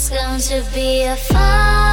It's going to be a fun.